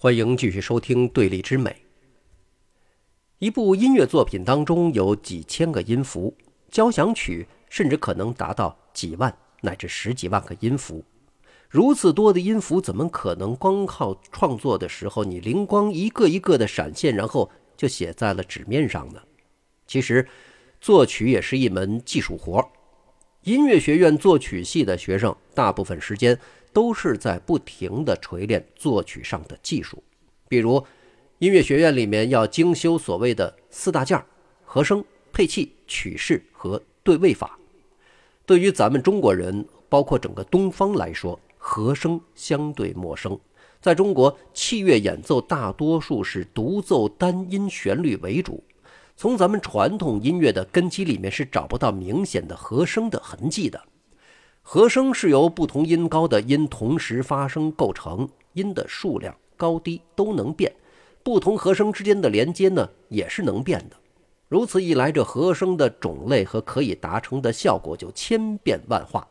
欢迎继续收听《对立之美》。一部音乐作品当中有几千个音符，交响曲甚至可能达到几万乃至十几万个音符。如此多的音符，怎么可能光靠创作的时候你灵光一个一个的闪现，然后就写在了纸面上呢？其实，作曲也是一门技术活。音乐学院作曲系的学生，大部分时间。都是在不停地锤炼作曲上的技术，比如音乐学院里面要精修所谓的四大件和声、配器、曲式和对位法。对于咱们中国人，包括整个东方来说，和声相对陌生。在中国，器乐演奏大多数是独奏单音旋律为主，从咱们传统音乐的根基里面是找不到明显的和声的痕迹的。和声是由不同音高的音同时发生构成，音的数量高低都能变，不同和声之间的连接呢也是能变的。如此一来，这和声的种类和可以达成的效果就千变万化。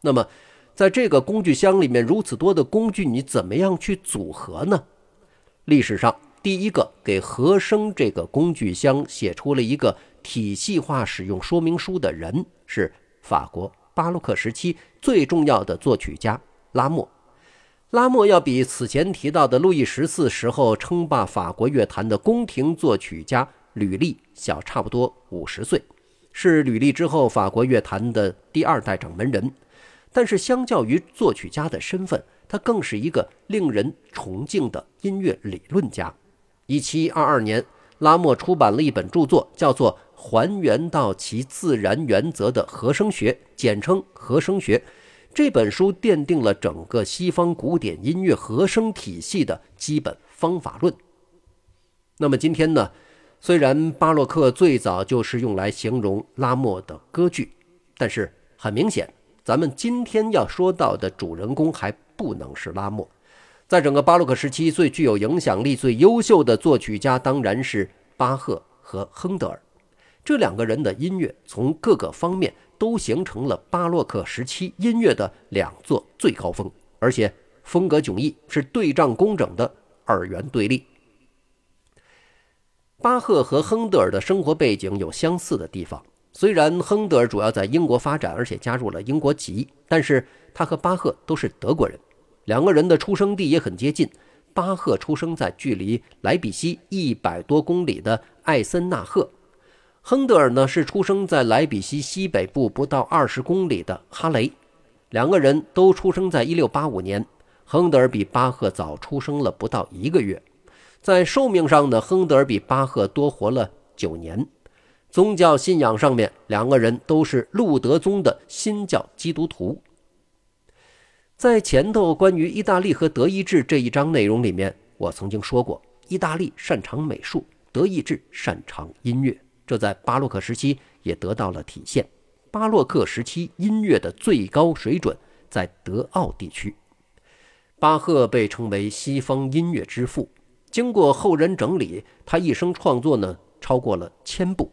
那么，在这个工具箱里面如此多的工具，你怎么样去组合呢？历史上第一个给和声这个工具箱写出了一个体系化使用说明书的人是法国。巴洛克时期最重要的作曲家拉莫，拉莫要比此前提到的路易十四时候称霸法国乐坛的宫廷作曲家吕利小差不多五十岁，是吕利之后法国乐坛的第二代掌门人。但是相较于作曲家的身份，他更是一个令人崇敬的音乐理论家。一七二二年，拉莫出版了一本著作，叫做。还原到其自然原则的和声学，简称和声学。这本书奠定了整个西方古典音乐和声体系的基本方法论。那么今天呢？虽然巴洛克最早就是用来形容拉莫的歌剧，但是很明显，咱们今天要说到的主人公还不能是拉莫。在整个巴洛克时期，最具有影响力、最优秀的作曲家当然是巴赫和亨德尔。这两个人的音乐从各个方面都形成了巴洛克时期音乐的两座最高峰，而且风格迥异，是对仗工整的二元对立。巴赫和亨德尔的生活背景有相似的地方，虽然亨德尔主要在英国发展，而且加入了英国籍，但是他和巴赫都是德国人，两个人的出生地也很接近。巴赫出生在距离莱比锡一百多公里的艾森纳赫。亨德尔呢是出生在莱比锡西北部不到二十公里的哈雷，两个人都出生在一六八五年。亨德尔比巴赫早出生了不到一个月，在寿命上呢，亨德尔比巴赫多活了九年。宗教信仰上面，两个人都是路德宗的新教基督徒。在前头关于意大利和德意志这一章内容里面，我曾经说过，意大利擅长美术，德意志擅长音乐。这在巴洛克时期也得到了体现。巴洛克时期音乐的最高水准在德奥地区。巴赫被称为西方音乐之父，经过后人整理，他一生创作呢超过了千部。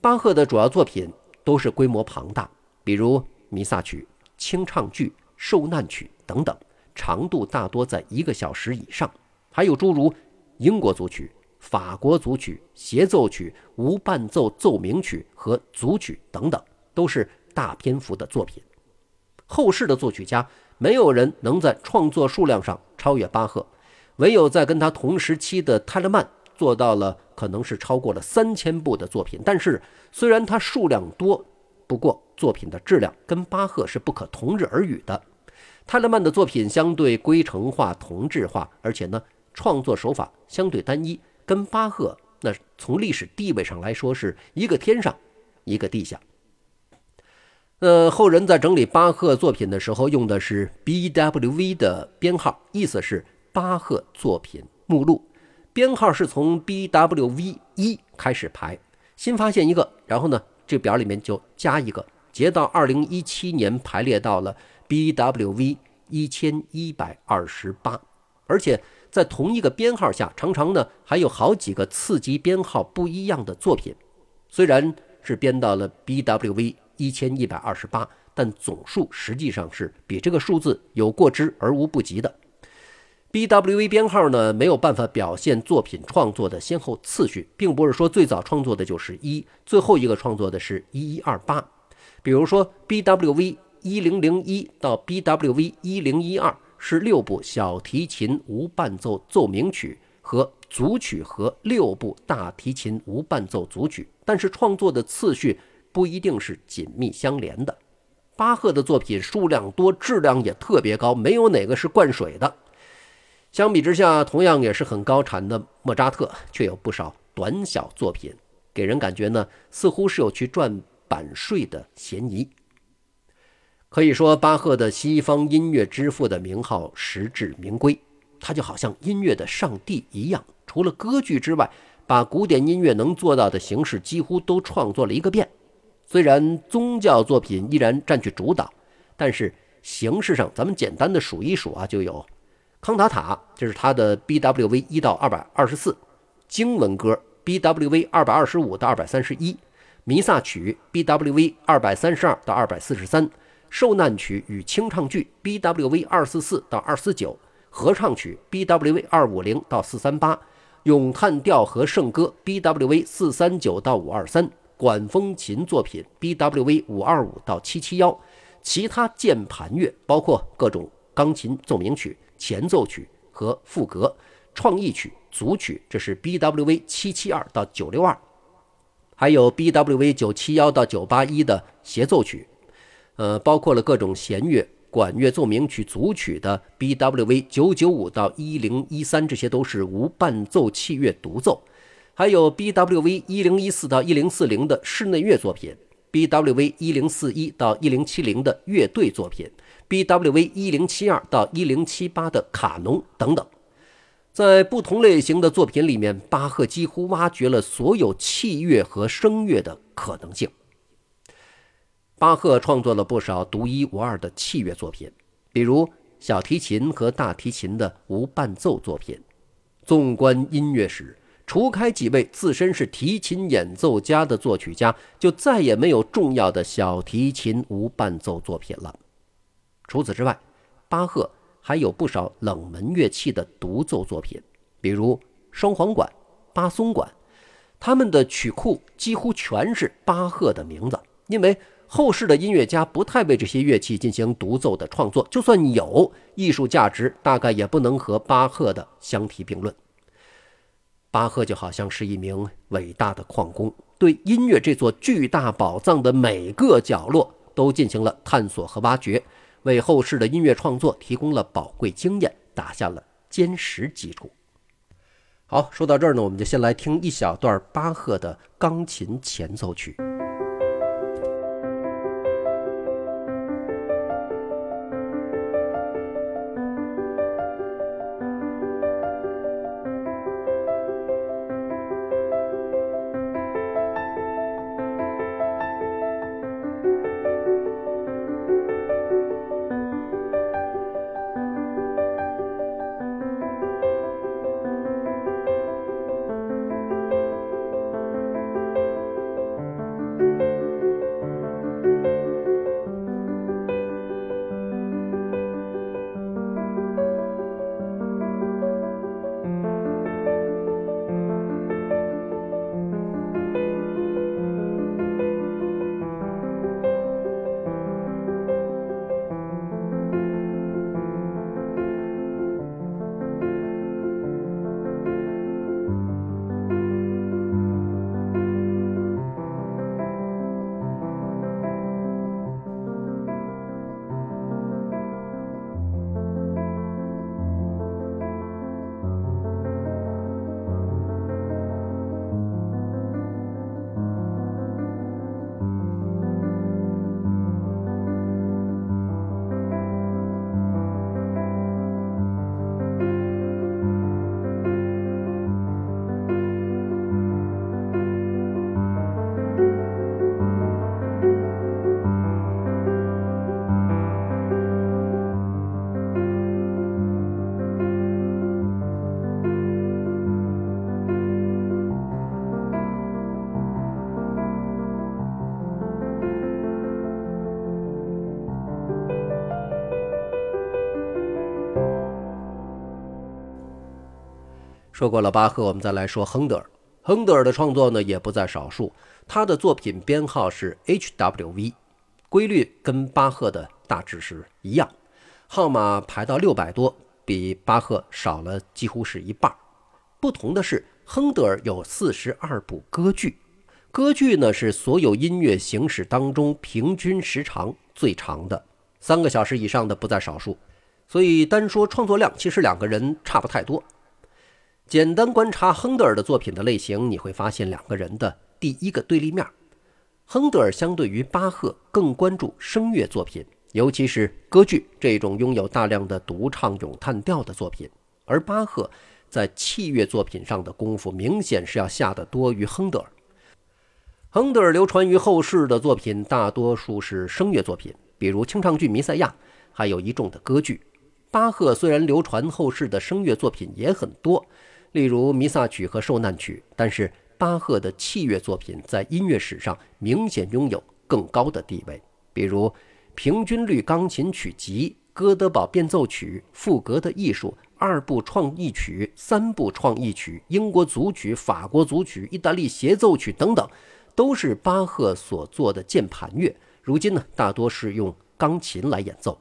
巴赫的主要作品都是规模庞大，比如弥撒曲、清唱剧、受难曲等等，长度大多在一个小时以上。还有诸如英国组曲。法国组曲、协奏曲、无伴奏奏鸣曲和组曲等等，都是大篇幅的作品。后世的作曲家没有人能在创作数量上超越巴赫，唯有在跟他同时期的泰勒曼做到了，可能是超过了三千部的作品。但是，虽然他数量多，不过作品的质量跟巴赫是不可同日而语的。泰勒曼的作品相对规程化、同质化，而且呢，创作手法相对单一。跟巴赫那从历史地位上来说是一个天上，一个地下。呃，后人在整理巴赫作品的时候用的是 BWV 的编号，意思是巴赫作品目录，编号是从 BWV 一开始排，新发现一个，然后呢这表里面就加一个，截到二零一七年排列到了 BWV 一千一百二十八，而且。在同一个编号下，常常呢还有好几个次级编号不一样的作品。虽然是编到了 BWV 一千一百二十八，但总数实际上是比这个数字有过之而无不及的。BWV 编号呢没有办法表现作品创作的先后次序，并不是说最早创作的就是一，最后一个创作的是一一二八。比如说 BWV 一零零一到 BWV 一零一二是六部小提琴无伴奏奏鸣曲和组曲和六部大提琴无伴奏组曲，但是创作的次序不一定是紧密相连的。巴赫的作品数量多，质量也特别高，没有哪个是灌水的。相比之下，同样也是很高产的莫扎特，却有不少短小作品，给人感觉呢，似乎是有去赚版税的嫌疑。可以说，巴赫的西方音乐之父的名号实至名归，他就好像音乐的上帝一样，除了歌剧之外，把古典音乐能做到的形式几乎都创作了一个遍。虽然宗教作品依然占据主导，但是形式上，咱们简单的数一数啊，就有。康塔塔，这是他的 BWV 一到二百二十四，经文歌 BWV 二百二十五到二百三十一，弥撒曲 BWV 二百三十二到二百四十三，受难曲与清唱剧 BWV 二四四到二四九，合唱曲 BWV 二五零到四三八，咏叹调和圣歌 BWV 四三九到五二三，管风琴作品 BWV 五二五到七七幺，其他键盘乐包括各种钢琴奏鸣曲。前奏曲和副歌，创意曲、组曲，这是 BWV 七七二到九六二，还有 BWV 九七幺到九八一的协奏曲，呃，包括了各种弦乐、管乐奏鸣曲组曲的 BWV 九九五到一零一三，这些都是无伴奏器乐独奏，还有 BWV 一零一四到一零四零的室内乐作品，BWV 一零四一到一零七零的乐队作品。BWV 一零七二到一零七八的卡农等等，在不同类型的作品里面，巴赫几乎挖掘了所有器乐和声乐的可能性。巴赫创作了不少独一无二的器乐作品，比如小提琴和大提琴的无伴奏作品。纵观音乐史，除开几位自身是提琴演奏家的作曲家，就再也没有重要的小提琴无伴奏作品了。除此之外，巴赫还有不少冷门乐器的独奏作品，比如双簧管、巴松管，他们的曲库几乎全是巴赫的名字。因为后世的音乐家不太为这些乐器进行独奏的创作，就算有艺术价值，大概也不能和巴赫的相提并论。巴赫就好像是一名伟大的矿工，对音乐这座巨大宝藏的每个角落都进行了探索和挖掘。为后世的音乐创作提供了宝贵经验，打下了坚实基础。好，说到这儿呢，我们就先来听一小段巴赫的钢琴前奏曲。说过了巴赫，我们再来说亨德尔。亨德尔的创作呢也不在少数，他的作品编号是 HWV，规律跟巴赫的大致是一样，号码排到六百多，比巴赫少了几乎是一半。不同的是，亨德尔有四十二部歌剧，歌剧呢是所有音乐形式当中平均时长最长的，三个小时以上的不在少数。所以单说创作量，其实两个人差不太多。简单观察亨德尔的作品的类型，你会发现两个人的第一个对立面：亨德尔相对于巴赫更关注声乐作品，尤其是歌剧这种拥有大量的独唱咏叹调的作品；而巴赫在器乐作品上的功夫明显是要下得多于亨德尔。亨德尔流传于后世的作品大多数是声乐作品，比如清唱剧《弥赛亚》，还有一众的歌剧。巴赫虽然流传后世的声乐作品也很多。例如《弥撒曲》和《受难曲》，但是巴赫的器乐作品在音乐史上明显拥有更高的地位，比如《平均律钢琴曲集》《哥德堡变奏曲》《赋格的艺术》二部创意曲、三部创意曲、英国组曲、法国组曲、意大利协奏曲等等，都是巴赫所做的键盘乐。如今呢，大多是用钢琴来演奏。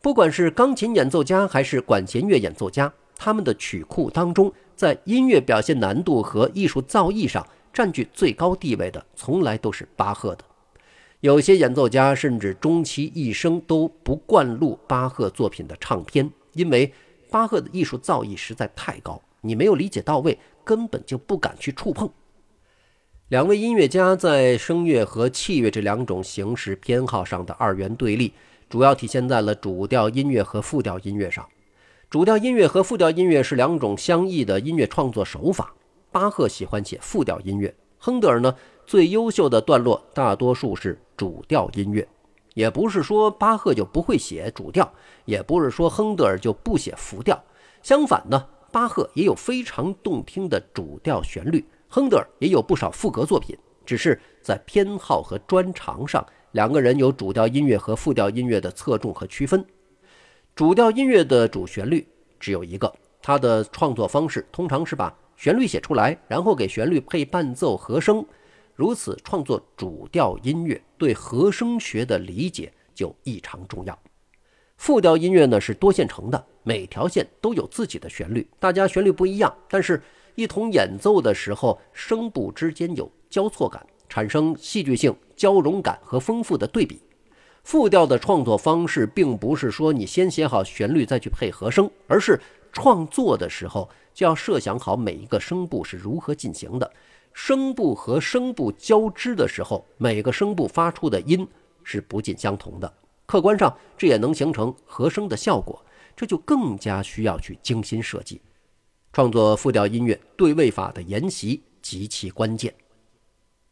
不管是钢琴演奏家还是管弦乐演奏家，他们的曲库当中。在音乐表现难度和艺术造诣上占据最高地位的，从来都是巴赫的。有些演奏家甚至终其一生都不灌录巴赫作品的唱片，因为巴赫的艺术造诣实在太高，你没有理解到位，根本就不敢去触碰。两位音乐家在声乐和器乐这两种形式偏好上的二元对立，主要体现在了主调音乐和复调音乐上。主调音乐和复调音乐是两种相异的音乐创作手法。巴赫喜欢写复调音乐，亨德尔呢最优秀的段落大多数是主调音乐。也不是说巴赫就不会写主调，也不是说亨德尔就不写复调。相反呢，巴赫也有非常动听的主调旋律，亨德尔也有不少赋格作品。只是在偏好和专长上，两个人有主调音乐和复调音乐的侧重和区分。主调音乐的主旋律只有一个，它的创作方式通常是把旋律写出来，然后给旋律配伴奏和声。如此创作主调音乐，对和声学的理解就异常重要。复调音乐呢是多线程的，每条线都有自己的旋律，大家旋律不一样，但是一同演奏的时候，声部之间有交错感，产生戏剧性、交融感和丰富的对比。复调的创作方式，并不是说你先写好旋律再去配和声，而是创作的时候就要设想好每一个声部是如何进行的。声部和声部交织的时候，每个声部发出的音是不尽相同的。客观上，这也能形成和声的效果，这就更加需要去精心设计。创作复调音乐，对位法的研习极其关键。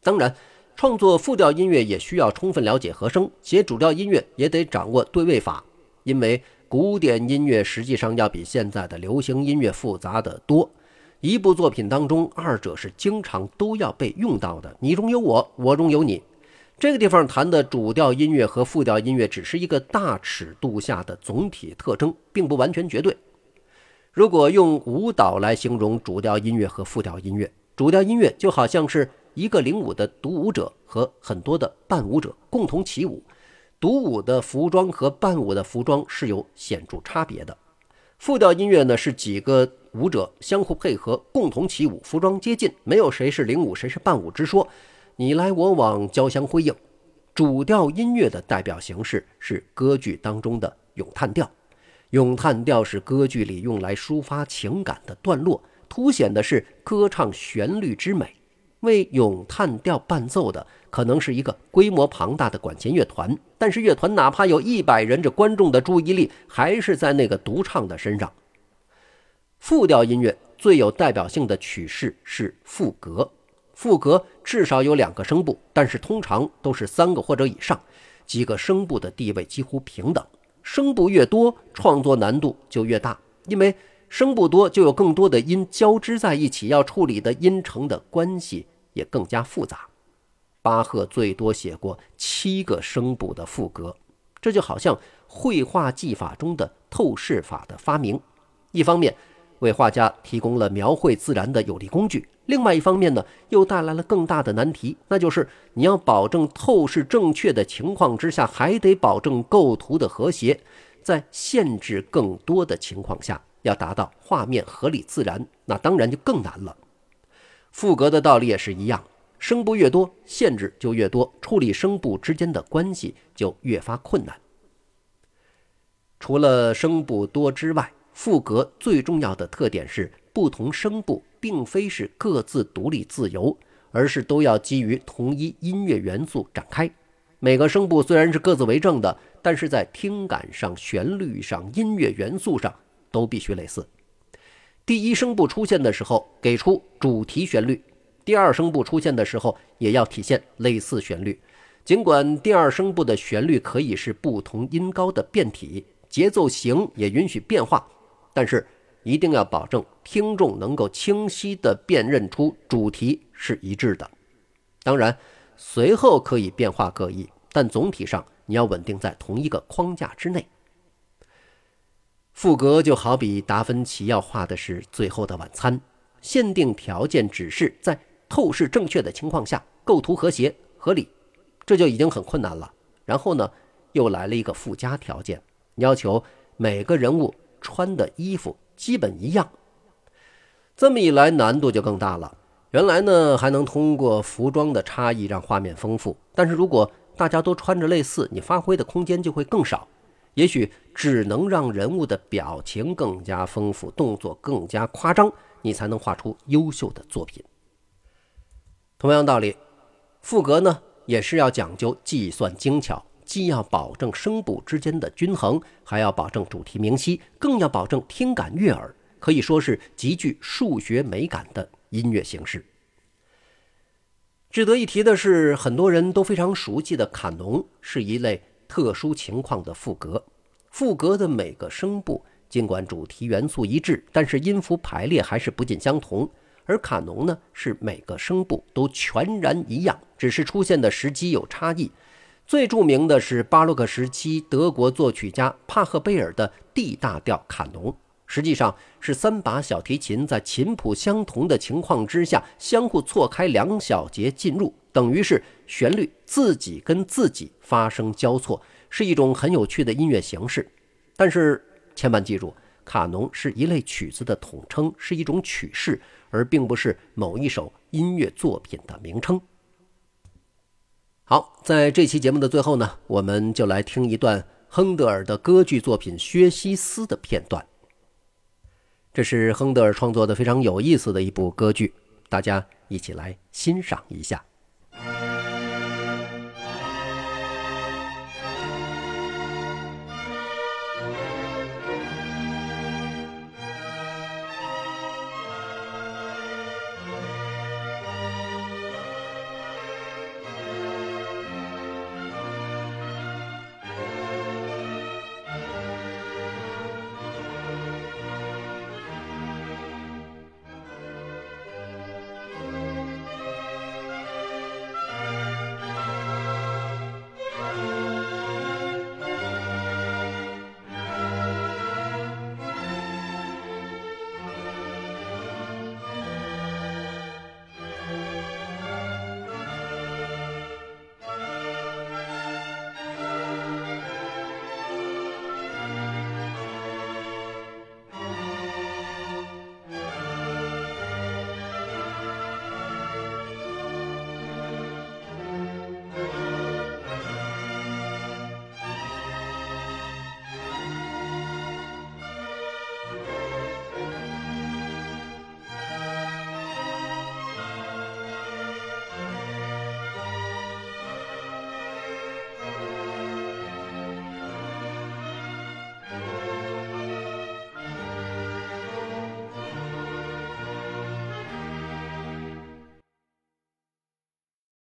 当然。创作复调音乐也需要充分了解和声，写主调音乐也得掌握对位法。因为古典音乐实际上要比现在的流行音乐复杂的多，一部作品当中，二者是经常都要被用到的。你中有我，我中有你。这个地方谈的主调音乐和复调音乐只是一个大尺度下的总体特征，并不完全绝对。如果用舞蹈来形容主调音乐和复调音乐，主调音乐就好像是。一个领舞的独舞者和很多的伴舞者共同起舞，独舞的服装和伴舞的服装是有显著差别的。复调音乐呢是几个舞者相互配合，共同起舞，服装接近，没有谁是领舞谁是伴舞之说，你来我往，交相辉映。主调音乐的代表形式是歌剧当中的咏叹调，咏叹调是歌剧里用来抒发情感的段落，凸显的是歌唱旋律之美。为咏叹调伴奏的可能是一个规模庞大的管弦乐团，但是乐团哪怕有一百人，这观众的注意力还是在那个独唱的身上。复调音乐最有代表性的曲式是赋格，赋格至少有两个声部，但是通常都是三个或者以上，几个声部的地位几乎平等。声部越多，创作难度就越大，因为声部多就有更多的音交织在一起，要处理的音程的关系。也更加复杂。巴赫最多写过七个声部的赋格，这就好像绘画技法中的透视法的发明。一方面，为画家提供了描绘自然的有力工具。另外一方面呢，又带来了更大的难题，那就是你要保证透视正确的情况之下，还得保证构图的和谐。在限制更多的情况下，要达到画面合理自然，那当然就更难了。赋格的道理也是一样，声部越多，限制就越多，处理声部之间的关系就越发困难。除了声部多之外，赋格最重要的特点是，不同声部并非是各自独立自由，而是都要基于同一音乐元素展开。每个声部虽然是各自为政的，但是在听感上、旋律上、音乐元素上都必须类似。第一声部出现的时候，给出主题旋律；第二声部出现的时候，也要体现类似旋律。尽管第二声部的旋律可以是不同音高的变体，节奏型也允许变化，但是一定要保证听众能够清晰地辨认出主题是一致的。当然，随后可以变化各异，但总体上你要稳定在同一个框架之内。赋格就好比达芬奇要画的是《最后的晚餐》，限定条件只是在透视正确的情况下，构图和谐合理，这就已经很困难了。然后呢，又来了一个附加条件，要求每个人物穿的衣服基本一样。这么一来，难度就更大了。原来呢，还能通过服装的差异让画面丰富，但是如果大家都穿着类似，你发挥的空间就会更少。也许只能让人物的表情更加丰富，动作更加夸张，你才能画出优秀的作品。同样道理，赋格呢也是要讲究计算精巧，既要保证声部之间的均衡，还要保证主题明晰，更要保证听感悦耳，可以说是极具数学美感的音乐形式。值得一提的是，很多人都非常熟悉的卡农是一类。特殊情况的赋格，赋格的每个声部尽管主题元素一致，但是音符排列还是不尽相同。而卡农呢，是每个声部都全然一样，只是出现的时机有差异。最著名的是巴洛克时期德国作曲家帕赫贝尔的 D 大调卡农，实际上是三把小提琴在琴谱相同的情况之下相互错开两小节进入。等于是旋律自己跟自己发生交错，是一种很有趣的音乐形式。但是千万记住，卡农是一类曲子的统称，是一种曲式，而并不是某一首音乐作品的名称。好，在这期节目的最后呢，我们就来听一段亨德尔的歌剧作品《薛西斯》的片段。这是亨德尔创作的非常有意思的一部歌剧，大家一起来欣赏一下。